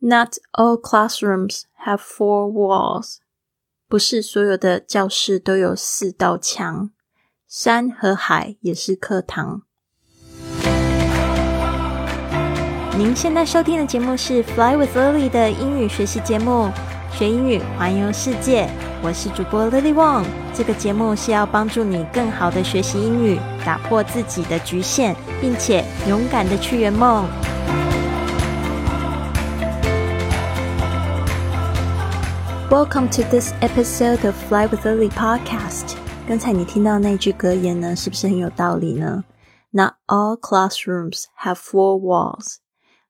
Not all classrooms have four walls. 不是所有的教室都有四道墙。山和海也是课堂。您现在收听的节目是《Fly with Lily》的英语学习节目，学英语环游世界。我是主播 Lily Wong。这个节目是要帮助你更好的学习英语，打破自己的局限，并且勇敢的去圆梦。Welcome to this episode of Fly with Lily podcast。刚才你听到那句格言呢，是不是很有道理呢那 all classrooms have four walls。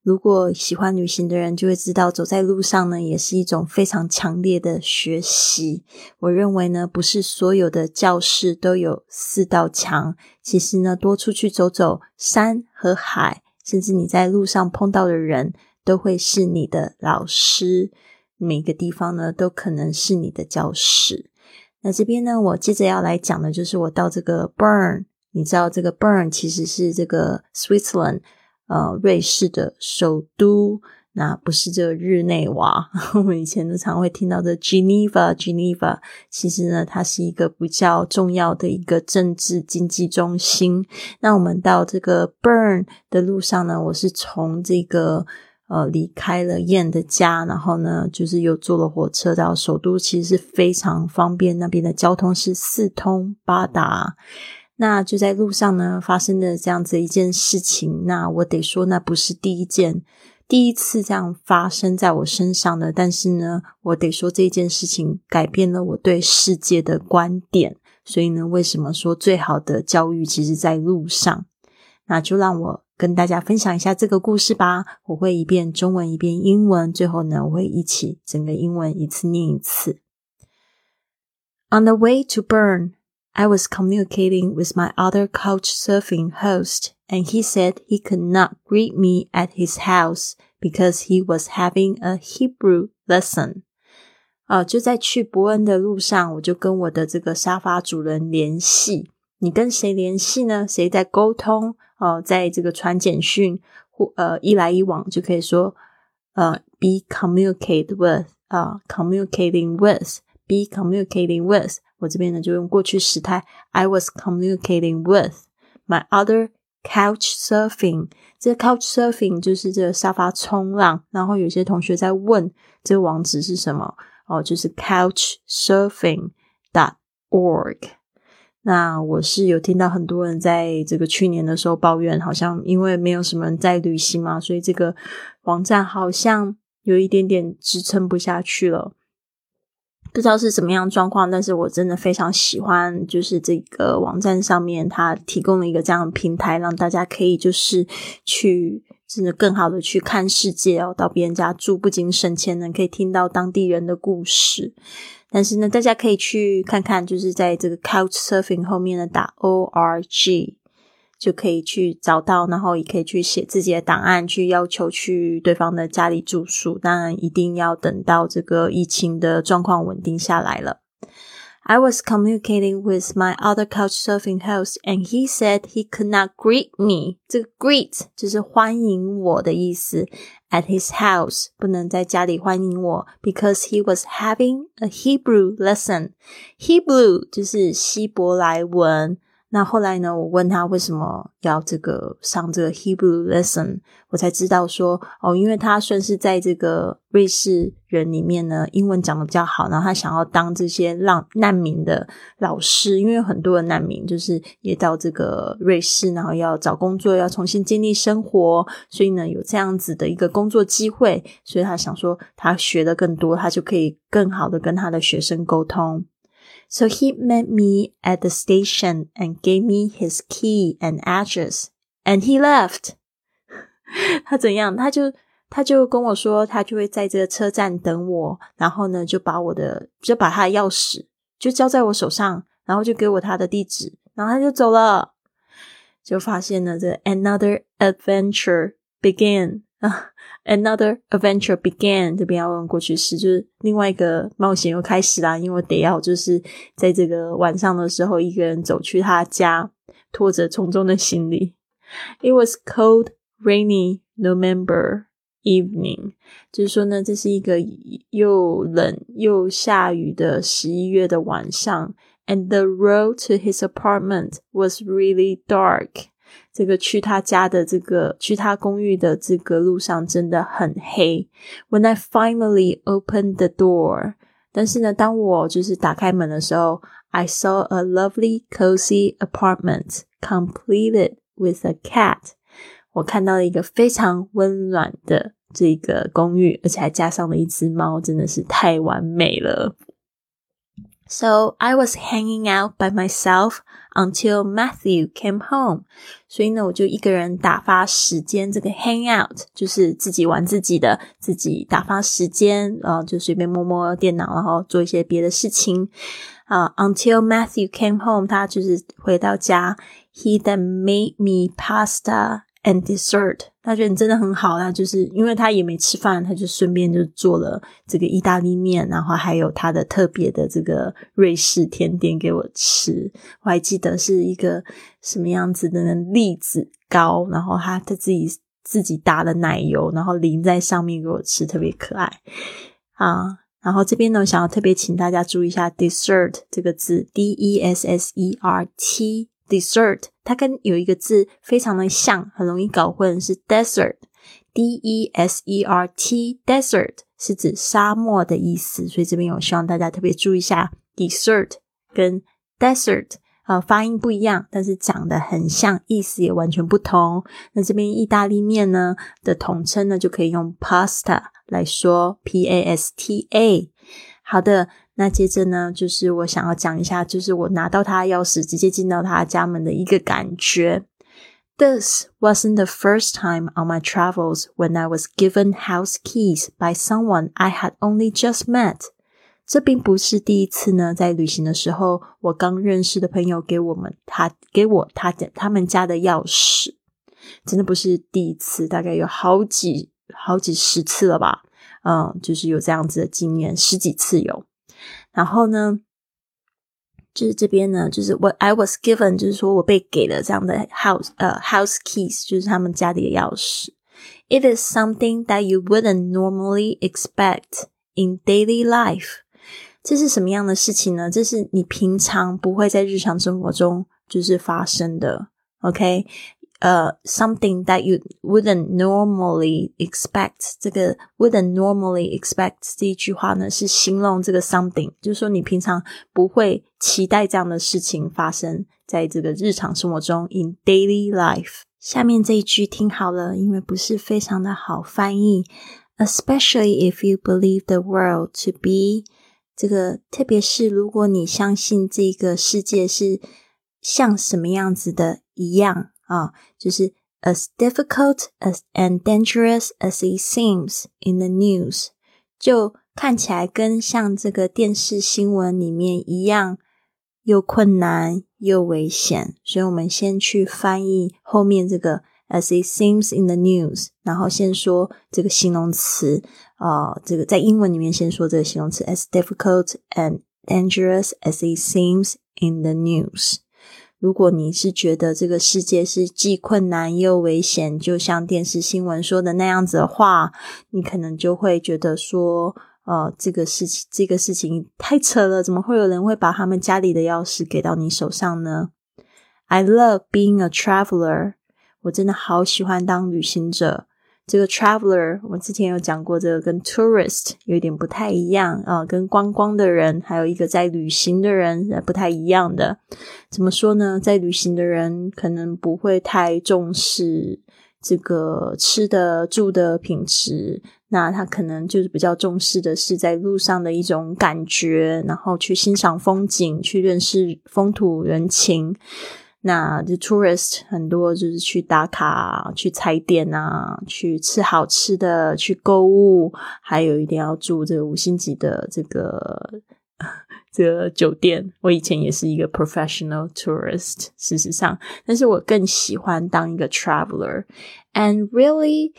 如果喜欢旅行的人就会知道，走在路上呢，也是一种非常强烈的学习。我认为呢，不是所有的教室都有四道墙。其实呢，多出去走走，山和海，甚至你在路上碰到的人，都会是你的老师。每个地方呢，都可能是你的教室。那这边呢，我接着要来讲的就是我到这个 Bern，你知道这个 Bern 其实是这个 Switzerland，呃，瑞士的首都。那不是这个日内瓦，我们以前都常会听到的 Geneva，Geneva，其实呢，它是一个比较重要的一个政治经济中心。那我们到这个 Bern 的路上呢，我是从这个。呃，离开了燕的家，然后呢，就是又坐了火车到首都，其实是非常方便。那边的交通是四通八达。那就在路上呢，发生的这样子一件事情。那我得说，那不是第一件、第一次这样发生在我身上的。但是呢，我得说这件事情改变了我对世界的观点。所以呢，为什么说最好的教育其实在路上？那就让我。跟大家分享一下这个故事吧。我会一遍中文，一遍英文，最后呢，我会一起整个英文一次念一次。On the way to Bern, I was communicating with my other couch surfing host, and he said he could not greet me at his house because he was having a Hebrew lesson. 啊，就在去伯恩的路上，我就跟我的这个沙发主人联系。你跟谁联系呢？谁在沟通？哦，在这个传简讯或呃一来一往就可以说呃 be communicate with 啊 communicating with be communicating with 我这边呢就用过去时态 I was communicating with my other couch surfing 这 couch surfing 就是这个沙发冲浪，然后有些同学在问这个网址是什么哦，就是 couch surfing dot org。那我是有听到很多人在这个去年的时候抱怨，好像因为没有什么人在旅行嘛，所以这个网站好像有一点点支撑不下去了。不知道是怎么样状况，但是我真的非常喜欢，就是这个网站上面它提供了一个这样的平台，让大家可以就是去甚至更好的去看世界哦，到别人家住不仅省钱呢，可以听到当地人的故事。但是呢，大家可以去看看，就是在这个 Couch Surfing 后面呢打 O R G，就可以去找到，然后也可以去写自己的档案，去要求去对方的家里住宿。当然，一定要等到这个疫情的状况稳定下来了。I was communicating with my other couch surfing host, and he said he could not greet me. 这个 greet 就是欢迎我的意思。At his house 不能在家里欢迎我，because he was having a Hebrew lesson. Hebrew 就是希伯来文。 那后来呢？我问他为什么要这个上这个 Hebrew lesson，我才知道说哦，因为他算是在这个瑞士人里面呢，英文讲的比较好，然后他想要当这些浪难民的老师，因为有很多的难民就是也到这个瑞士，然后要找工作，要重新建立生活，所以呢有这样子的一个工作机会，所以他想说他学的更多，他就可以更好的跟他的学生沟通。So he met me at the station and gave me his key and address, and he left. 他怎样？他就他就跟我说，他就会在这个车站等我，然后呢，就把我的就把他的钥匙就交在我手上，然后就给我他的地址，然后他就走了。就发现了这 another adventure began 啊。 Another adventure began，这边要用过去式，就是另外一个冒险又开始啦。因为我得要就是在这个晚上的时候，一个人走去他家，拖着重重的行李。It was cold, rainy November. evening，就是说呢，这是一个又冷又下雨的十一月的晚上。And the road to his apartment was really dark。 这个去他家的这个去他公寓的这个路上真的很黑。When I finally opened the door，但是呢，当我就是打开门的时候，I saw a lovely cozy apartment completed with a cat。我看到了一个非常温暖的这个公寓，而且还加上了一只猫，真的是太完美了。So I was hanging out by myself until Matthew came home。所以呢，我就一个人打发时间。这个 hang out 就是自己玩自己的，自己打发时间，然后就随便摸摸电脑，然后做一些别的事情啊。Until Matthew came home，他就是回到家。He then made me pasta and dessert，他觉得你真的很好啦，就是因为他也没吃饭，他就顺便就做了这个意大利面，然后还有他的特别的这个瑞士甜点给我吃。我还记得是一个什么样子的呢栗子糕，然后他他自己自己打的奶油，然后淋在上面给我吃，特别可爱啊。然后这边呢，我想要特别请大家注意一下 dessert 这个字，d e s s e r t，d e s s e r t。它跟有一个字非常的像，很容易搞混，是 desert，d e s e r t，desert 是指沙漠的意思，所以这边我希望大家特别注意一下，dessert 跟 desert 啊发音不一样，但是长得很像，意思也完全不同。那这边意大利面呢的统称呢，就可以用 pasta 来说，p a s t a。好的。那接着呢，就是我想要讲一下，就是我拿到他钥匙，直接进到他家门的一个感觉。This wasn't the first time on my travels when I was given house keys by someone I had only just met。这并不是第一次呢，在旅行的时候，我刚认识的朋友给我们他给我他的他们家的钥匙，真的不是第一次，大概有好几好几十次了吧？嗯，就是有这样子的经验，十几次有。然后呢，就是这边呢，就是我 I was given，就是说我被给了这样的 house 呃 house keys，就是他们家里的钥匙。It is something that you wouldn't normally expect in daily life。这是什么样的事情呢？这是你平常不会在日常生活中就是发生的。OK，呃，something that you wouldn't normally expect，这个 wouldn't normally expect 这一句话呢，是形容这个 something，就是说你平常不会期待这样的事情发生在这个日常生活中 in daily life。下面这一句听好了，因为不是非常的好翻译，especially if you believe the world to be 这个，特别是如果你相信这个世界是像什么样子的一样。 啊，就是 as difficult as and dangerous as it seems in the news，就看起来跟像这个电视新闻里面一样，又困难又危险。所以我们先去翻译后面这个 as it seems in the news，然后先说这个形容词啊，这个在英文里面先说这个形容词 as difficult and dangerous as it seems in the news。 如果你是觉得这个世界是既困难又危险，就像电视新闻说的那样子的话，你可能就会觉得说，呃，这个事情这个事情太扯了，怎么会有人会把他们家里的钥匙给到你手上呢？I love being a traveler，我真的好喜欢当旅行者。这个 traveler，我之前有讲过，这个跟 tourist 有点不太一样啊，跟观光的人，还有一个在旅行的人不太一样的。怎么说呢？在旅行的人可能不会太重视这个吃的住的品质，那他可能就是比较重视的是在路上的一种感觉，然后去欣赏风景，去认识风土人情。那就 tourist 很多就是去打卡、去踩点啊，去吃好吃的、去购物，还有一定要住这个五星级的这个这个酒店。我以前也是一个 professional tourist，事实上，但是我更喜欢当一个 traveler and really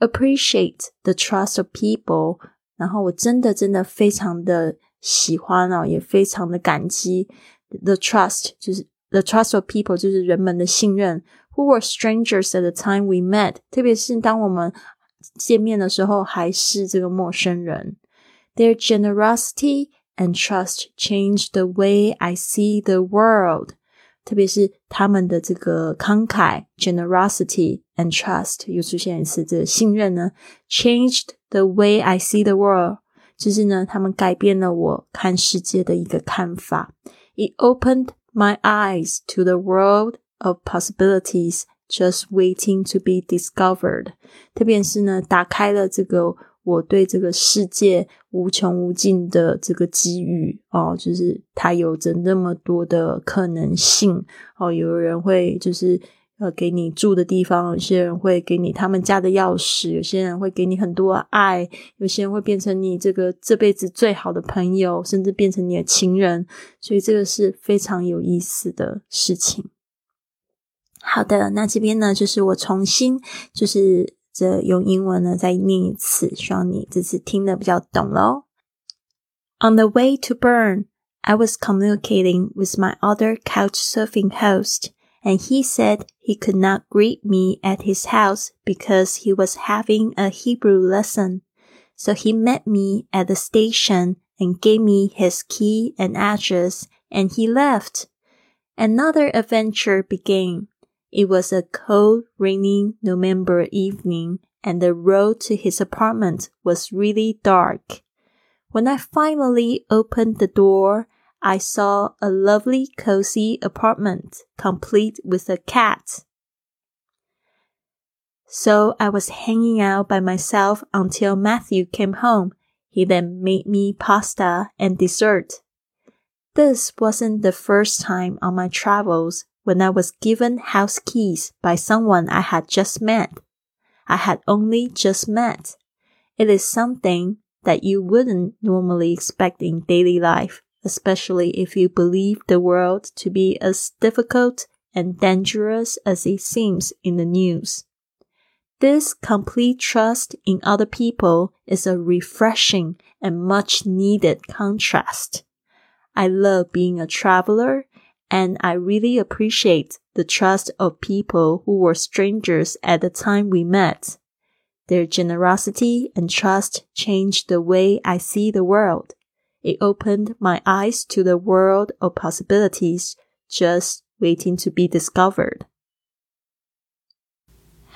appreciate the trust of people。然后我真的真的非常的喜欢哦，也非常的感激 the trust，就是。The trust of people 就是人们的信任。Who were strangers at the time we met？特别是当我们 见面的时候还是这个陌生人。Their generosity and trust changed the way I see the world。特别是他们的这个慷慨 （generosity and trust） 又出现一次，这个信任呢，changed the way I see the world，就是呢，他们改变了我看世界的一个看法。It opened my eyes to the world of possibilities just waiting to be discovered。特别是呢，打开了这个。我对这个世界无穷无尽的这个机遇哦，就是它有着那么多的可能性哦。有人会就是呃给你住的地方，有些人会给你他们家的钥匙，有些人会给你很多爱，有些人会变成你这个这辈子最好的朋友，甚至变成你的情人。所以这个是非常有意思的事情。好的，那这边呢，就是我重新就是。这用英文呢再念一次，希望你这次听得比较懂喽。On the way to Bern, I was communicating with my other couchsurfing host, and he said he could not greet me at his house because he was having a Hebrew lesson. So he met me at the station and gave me his key and address, and he left. Another adventure began. It was a cold, rainy November evening, and the road to his apartment was really dark. When I finally opened the door, I saw a lovely, cozy apartment, complete with a cat. So I was hanging out by myself until Matthew came home. He then made me pasta and dessert. This wasn't the first time on my travels when I was given house keys by someone I had just met. I had only just met. It is something that you wouldn't normally expect in daily life, especially if you believe the world to be as difficult and dangerous as it seems in the news. This complete trust in other people is a refreshing and much needed contrast. I love being a traveler and I really appreciate the trust of people who were strangers at the time we met. Their generosity and trust changed the way I see the world. It opened my eyes to the world of possibilities just waiting to be discovered.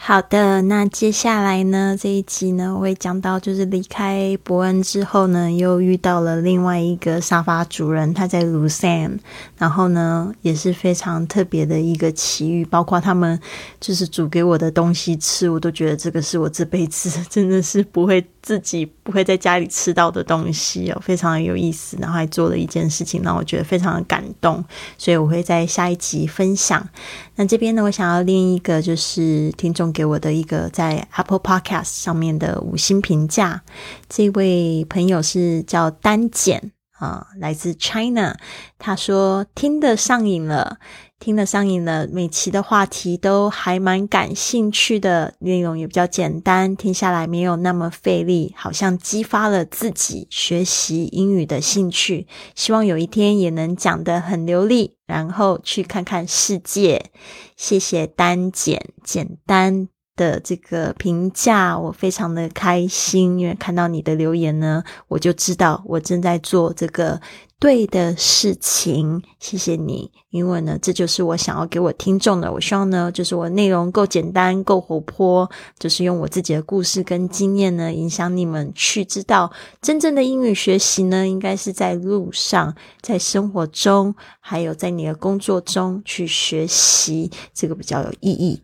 好的，那接下来呢？这一集呢，我会讲到，就是离开伯恩之后呢，又遇到了另外一个沙发主人，他在卢森，然后呢，也是非常特别的一个奇遇，包括他们就是煮给我的东西吃，我都觉得这个是我这辈子 真的是不会。自己不会在家里吃到的东西哦，非常有意思。然后还做了一件事情，让我觉得非常的感动，所以我会在下一集分享。那这边呢，我想要另一个就是听众给我的一个在 Apple Podcast 上面的五星评价。这位朋友是叫丹简啊，来自 China，他说听得上瘾了。听得上瘾了，每期的话题都还蛮感兴趣的，内容也比较简单，听下来没有那么费力，好像激发了自己学习英语的兴趣。希望有一天也能讲得很流利，然后去看看世界。谢谢单简简单的这个评价，我非常的开心，因为看到你的留言呢，我就知道我正在做这个。对的事情，谢谢你。因为呢，这就是我想要给我听众的。我希望呢，就是我内容够简单、够活泼，就是用我自己的故事跟经验呢，影响你们去知道真正的英语学习呢，应该是在路上、在生活中，还有在你的工作中去学习，这个比较有意义。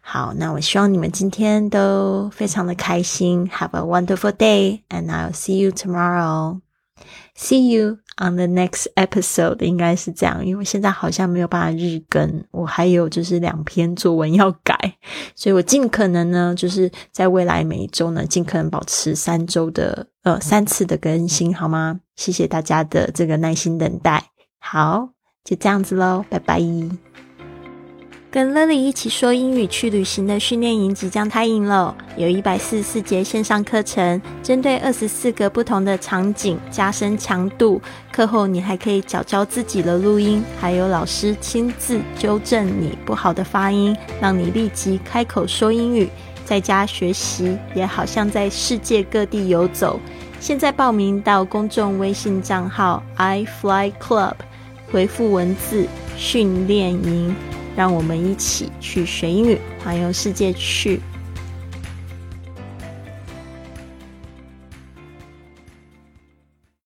好，那我希望你们今天都非常的开心。Have a wonderful day, and I'll see you tomorrow. See you. On the next episode 应该是这样，因为现在好像没有办法日更，我还有就是两篇作文要改，所以我尽可能呢，就是在未来每一周呢，尽可能保持三周的呃三次的更新，好吗？谢谢大家的这个耐心等待，好，就这样子喽，拜拜。跟 Lily 一起说英语去旅行的训练营即将开营了，有一百四十四节线上课程，针对二十四个不同的场景加深强度。课后你还可以找教自己的录音，还有老师亲自纠正你不好的发音，让你立即开口说英语。在家学习也好像在世界各地游走。现在报名到公众微信账号 iFly Club，回复文字训练营。让我们一起去学英语环游世界去。